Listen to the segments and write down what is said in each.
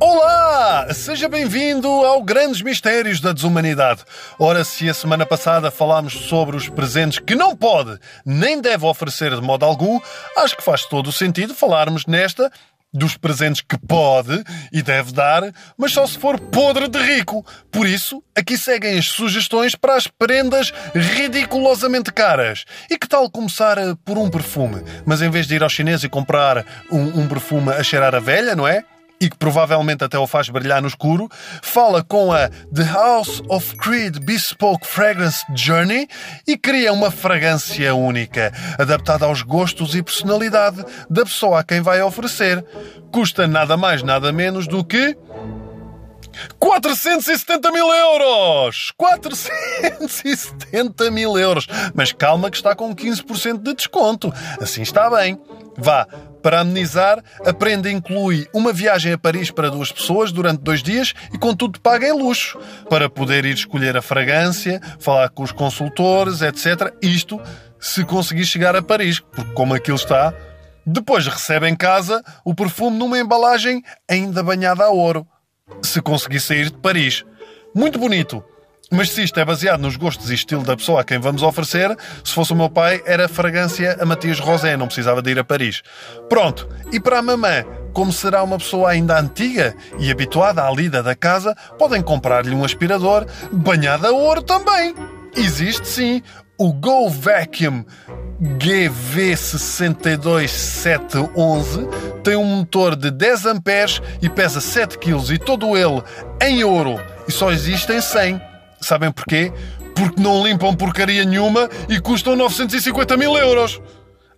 Olá! Seja bem-vindo ao Grandes Mistérios da Desumanidade. Ora, se a semana passada falámos sobre os presentes que não pode nem deve oferecer de modo algum, acho que faz todo o sentido falarmos nesta dos presentes que pode e deve dar, mas só se for podre de rico. Por isso, aqui seguem as sugestões para as prendas ridiculosamente caras. E que tal começar eh, por um perfume? Mas em vez de ir ao chinês e comprar um, um perfume a cheirar a velha, não é? E que provavelmente até o faz brilhar no escuro, fala com a The House of Creed Bespoke Fragrance Journey e cria uma fragrância única, adaptada aos gostos e personalidade da pessoa a quem vai oferecer. Custa nada mais, nada menos do que. 470 mil euros! 470 mil euros! Mas calma que está com 15% de desconto. Assim está bem. Vá, para amenizar, a prenda inclui uma viagem a Paris para duas pessoas durante dois dias e com tudo paga em luxo, para poder ir escolher a fragrância, falar com os consultores, etc. Isto se conseguir chegar a Paris, porque como aquilo está, depois recebe em casa o perfume numa embalagem ainda banhada a ouro. Se conseguir sair de Paris. Muito bonito. Mas se isto é baseado nos gostos e estilo da pessoa a quem vamos oferecer, se fosse o meu pai, era fragrância a Matias Rosé, não precisava de ir a Paris. Pronto. E para a mamã, como será uma pessoa ainda antiga e habituada à lida da casa, podem comprar-lhe um aspirador banhado a ouro também. Existe sim o Go Vacuum GV62711 tem um motor de 10 amperes e pesa 7 kg e todo ele em ouro e só existem 100. Sabem porquê? Porque não limpam porcaria nenhuma e custam 950 mil euros.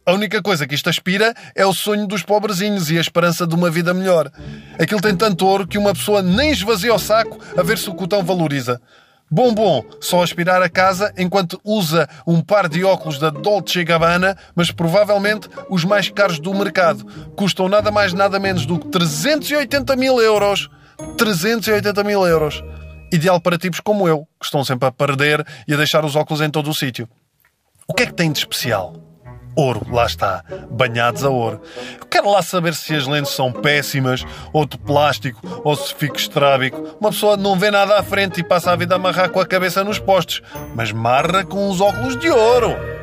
A única coisa que isto aspira é o sonho dos pobrezinhos e a esperança de uma vida melhor. Aquilo tem tanto ouro que uma pessoa nem esvazia o saco a ver se o cotão valoriza. Bom, bom, só aspirar a casa enquanto usa um par de óculos da Dolce Gabbana, mas provavelmente os mais caros do mercado. Custam nada mais nada menos do que 380 mil euros. 380 mil euros ideal para tipos como eu, que estão sempre a perder e a deixar os óculos em todo o sítio. O que é que tem de especial? Ouro, lá está, banhados a ouro. Eu quero lá saber se as lentes são péssimas, ou de plástico, ou se fico estrábico. Uma pessoa não vê nada à frente e passa a vida a amarrar com a cabeça nos postes, mas marra com os óculos de ouro.